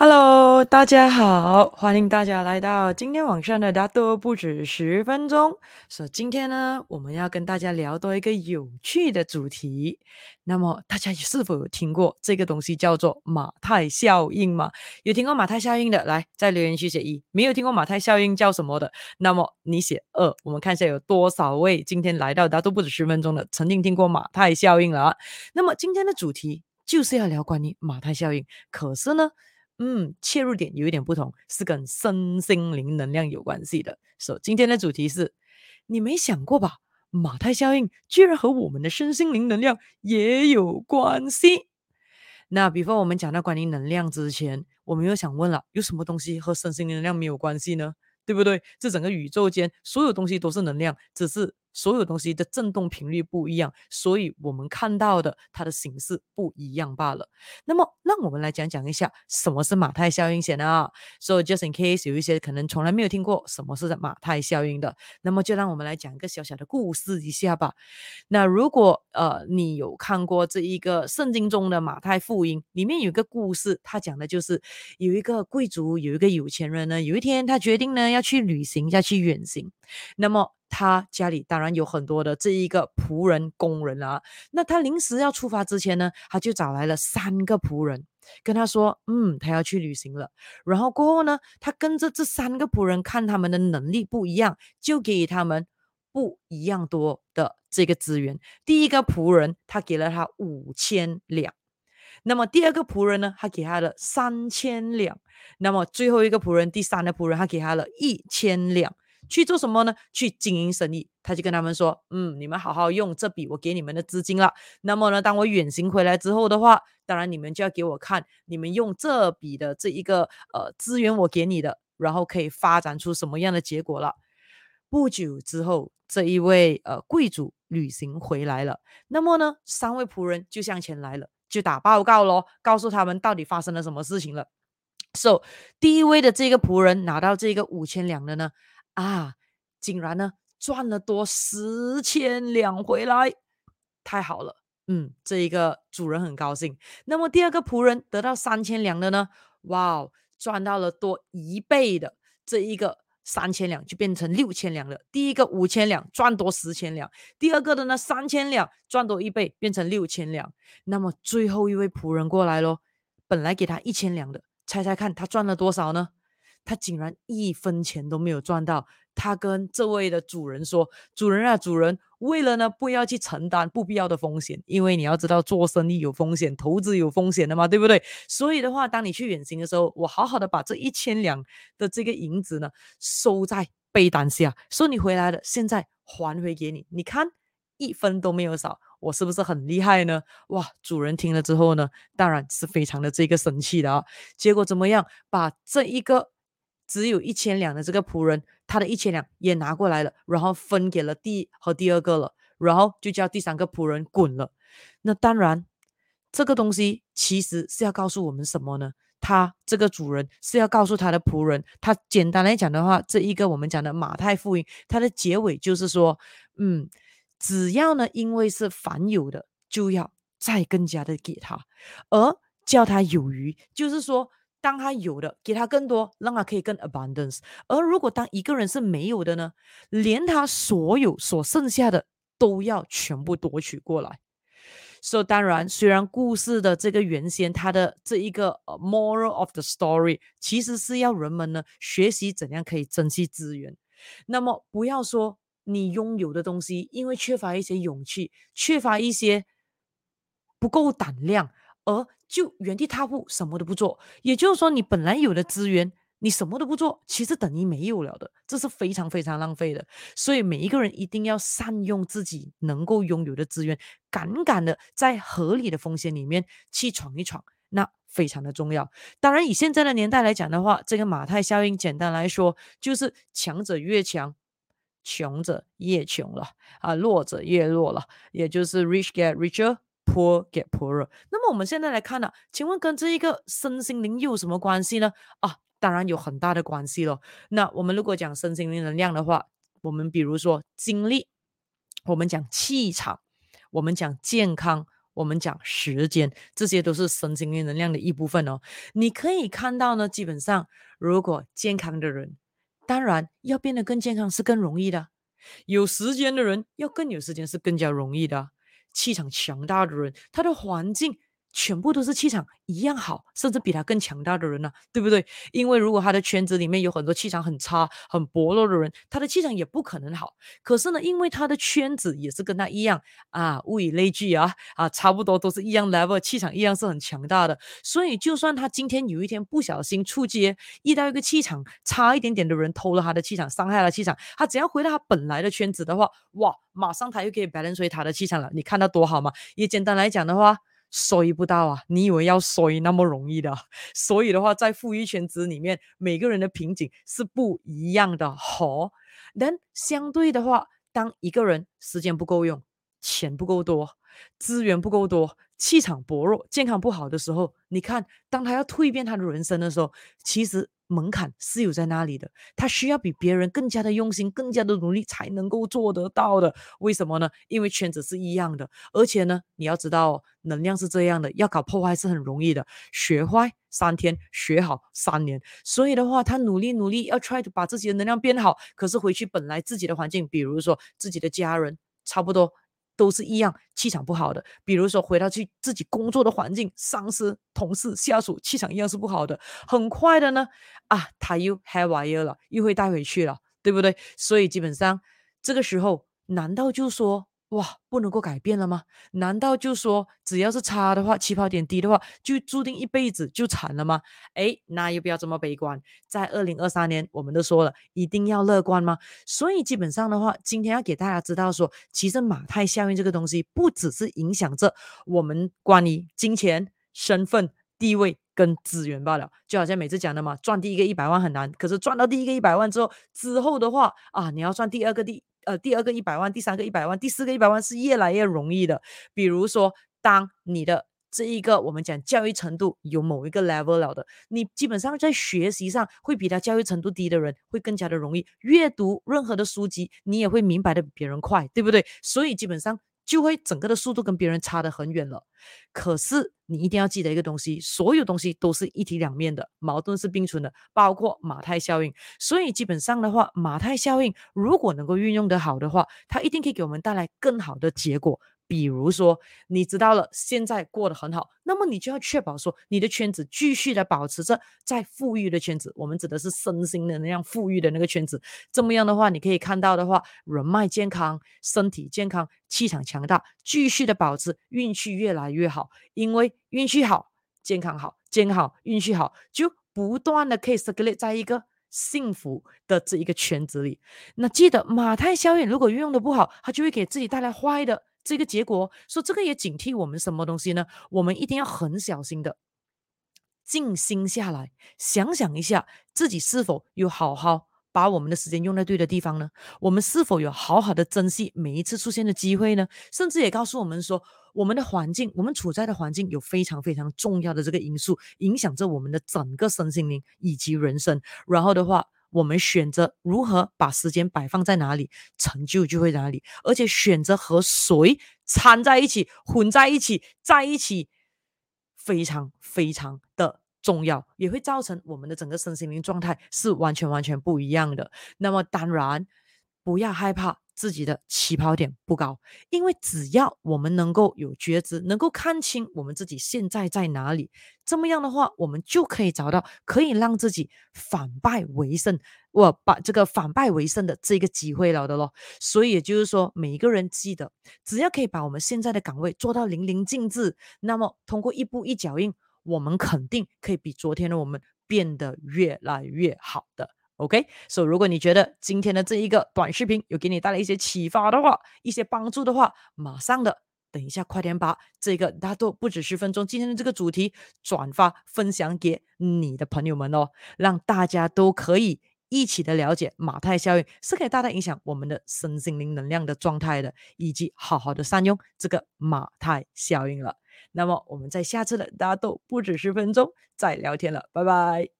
Hello，大家好，欢迎大家来到今天晚上的大多不止十分钟。所以今天呢，我们要跟大家聊多一个有趣的主题。那么大家是否有听过这个东西叫做马太效应吗？有听过马太效应的，来在留言区写一；没有听过马太效应叫什么的，那么你写二。我们看一下有多少位今天来到大都不止十分钟的曾经听过马太效应了啊。那么今天的主题就是要聊关于马太效应，可是呢，嗯，切入点有一点不同，是跟身心灵能量有关系的。所以今天的主题是，你没想过吧？马太效应居然和我们的身心灵能量也有关系。那比方我们讲到关于能量之前，我们又想问了，有什么东西和身心灵能量没有关系呢？对不对？这整个宇宙间所有东西都是能量，只是。所有东西的振动频率不一样，所以我们看到的它的形式不一样罢了。那么，让我们来讲讲一下什么是马太效应先啊。So just in case 有一些可能从来没有听过什么是马太效应的，那么就让我们来讲一个小小的故事一下吧。那如果呃你有看过这一个圣经中的马太福音，里面有一个故事，他讲的就是有一个贵族，有一个有钱人呢，有一天他决定呢要去旅行，要去远行，那么。他家里当然有很多的这一个仆人工人啊，那他临时要出发之前呢，他就找来了三个仆人，跟他说，嗯，他要去旅行了。然后过后呢，他跟着这三个仆人看他们的能力不一样，就给他们不一样多的这个资源。第一个仆人他给了他五千两，那么第二个仆人呢，他给他了三千两，那么最后一个仆人，第三个仆人，他给他了一千两。去做什么呢？去经营生意。他就跟他们说：“嗯，你们好好用这笔我给你们的资金了。那么呢，当我远行回来之后的话，当然你们就要给我看你们用这笔的这一个呃资源我给你的，然后可以发展出什么样的结果了。”不久之后，这一位呃贵族旅行回来了。那么呢，三位仆人就向前来了，就打报告咯，告诉他们到底发生了什么事情了。So，第一位的这个仆人拿到这个五千两的呢。啊，竟然呢赚了多十千两回来，太好了，嗯，这一个主人很高兴。那么第二个仆人得到三千两的呢，哇哦，赚到了多一倍的这一个三千两就变成六千两了。第一个五千两赚多十千两，第二个的呢三千两赚多一倍变成六千两。那么最后一位仆人过来咯，本来给他一千两的，猜猜看他赚了多少呢？他竟然一分钱都没有赚到。他跟这位的主人说：“主人啊，主人，为了呢不要去承担不必要的风险，因为你要知道做生意有风险，投资有风险的嘛，对不对？所以的话，当你去远行的时候，我好好的把这一千两的这个银子呢收在被单下，说你回来了，现在还回给你。你看一分都没有少，我是不是很厉害呢？哇！主人听了之后呢，当然是非常的这个生气的啊。结果怎么样？把这一个。”只有一千两的这个仆人，他的一千两也拿过来了，然后分给了第和第二个了，然后就叫第三个仆人滚了。那当然，这个东西其实是要告诉我们什么呢？他这个主人是要告诉他的仆人，他简单来讲的话，这一个我们讲的马太福音，它的结尾就是说，嗯，只要呢，因为是凡有的，就要再更加的给他，而叫他有余，就是说。当他有的，给他更多，让他可以更 abundance。而如果当一个人是没有的呢，连他所有所剩下的都要全部夺取过来。所以当然，虽然故事的这个原先，他的这一个 moral of the story，其实是要人们呢学习怎样可以珍惜资源。那么不要说你拥有的东西，因为缺乏一些勇气，缺乏一些不够胆量。而就原地踏步，什么都不做，也就是说，你本来有的资源，你什么都不做，其实等于没有了的，这是非常非常浪费的。所以每一个人一定要善用自己能够拥有的资源，敢敢的在合理的风险里面去闯一闯，那非常的重要。当然，以现在的年代来讲的话，这个马太效应，简单来说就是强者越强，穷者越穷了啊，弱者越弱了，也就是 rich get richer。Poor get poorer。那么我们现在来看呢，请问跟这一个身心灵又有什么关系呢？啊，当然有很大的关系咯。那我们如果讲身心灵能量的话，我们比如说精力，我们讲气场，我们讲健康，我们讲时间，这些都是身心灵能量的一部分哦。你可以看到呢，基本上如果健康的人，当然要变得更健康是更容易的；有时间的人要更有时间是更加容易的。气场强大的人，他的环境。全部都是气场一样好，甚至比他更强大的人呢、啊，对不对？因为如果他的圈子里面有很多气场很差、很薄弱的人，他的气场也不可能好。可是呢，因为他的圈子也是跟他一样啊，物以类聚啊，啊，差不多都是一样 level，气场一样是很强大的。所以，就算他今天有一天不小心触接遇到一个气场差一点点的人偷了他的气场，伤害了气场，他只要回到他本来的圈子的话，哇，马上他又可以 balance 他的气场了。你看他多好吗？也简单来讲的话。衰不到啊！你以为要衰那么容易的？所以的话，在富裕圈子里面，每个人的瓶颈是不一样的。好，但相对的话，当一个人时间不够用，钱不够多，资源不够多，气场薄弱，健康不好的时候，你看，当他要蜕变他的人生的时候，其实。门槛是有在那里的，他需要比别人更加的用心，更加的努力才能够做得到的。为什么呢？因为圈子是一样的，而且呢，你要知道，能量是这样的，要搞破坏是很容易的，学坏三天，学好三年。所以的话，他努力努力要 try to 把自己的能量变好，可是回去本来自己的环境，比如说自己的家人，差不多。都是一样，气场不好的。比如说回到去自己工作的环境，上司、同事、下属气场一样是不好的。很快的呢，啊，他又 haywire 了，又会带回去了，对不对？所以基本上这个时候，难道就说？哇，不能够改变了吗？难道就说只要是差的话，起跑点低的话，就注定一辈子就惨了吗？诶，那又不要这么悲观。在二零二三年，我们都说了，一定要乐观吗？所以基本上的话，今天要给大家知道说，其实马太效应这个东西，不只是影响着我们关于金钱、身份、地位跟资源罢了。就好像每次讲的嘛，赚第一个一百万很难，可是赚到第一个一百万之后，之后的话啊，你要赚第二个第。呃，第二个一百万，第三个一百万，第四个一百万是越来越容易的。比如说，当你的这一个我们讲教育程度有某一个 level 了的，你基本上在学习上会比他教育程度低的人会更加的容易阅读任何的书籍，你也会明白的比别人快，对不对？所以基本上。就会整个的速度跟别人差得很远了。可是你一定要记得一个东西，所有东西都是一体两面的，矛盾是并存的，包括马太效应。所以基本上的话，马太效应如果能够运用得好的话，它一定可以给我们带来更好的结果。比如说，你知道了现在过得很好，那么你就要确保说你的圈子继续的保持着在富裕的圈子。我们指的是身心的那样富裕的那个圈子。这么样的话，你可以看到的话，人脉健康、身体健康、气场强大，继续的保持，运气越来越好。因为运气好，健康好，健康好，运气好，就不断的可以 circulate 在一个幸福的这一个圈子里。那记得马太效应，如果运用的不好，它就会给自己带来坏的。这个结果，说这个也警惕我们什么东西呢？我们一定要很小心的静心下来，想想一下自己是否有好好把我们的时间用在对的地方呢？我们是否有好好的珍惜每一次出现的机会呢？甚至也告诉我们说，我们的环境，我们处在的环境有非常非常重要的这个因素，影响着我们的整个身心灵以及人生。然后的话。我们选择如何把时间摆放在哪里，成就就会在哪里。而且选择和谁掺在一起、混在一起、在一起，非常非常的重要，也会造成我们的整个身心灵状态是完全完全不一样的。那么当然，不要害怕。自己的起跑点不高，因为只要我们能够有觉知，能够看清我们自己现在在哪里，这么样的话，我们就可以找到可以让自己反败为胜，我把这个反败为胜的这个机会了的咯。所以也就是说，每一个人记得，只要可以把我们现在的岗位做到淋漓尽致，那么通过一步一脚印，我们肯定可以比昨天的我们变得越来越好的。OK，所以如果你觉得今天的这一个短视频有给你带来一些启发的话，一些帮助的话，马上的，等一下快点把这个大都不止十分钟今天的这个主题转发分享给你的朋友们哦，让大家都可以一起的了解马太效应是可以大大影响我们的身心灵能量的状态的，以及好好的善用这个马太效应了。那么我们在下次的大都不止十分钟再聊天了，拜拜。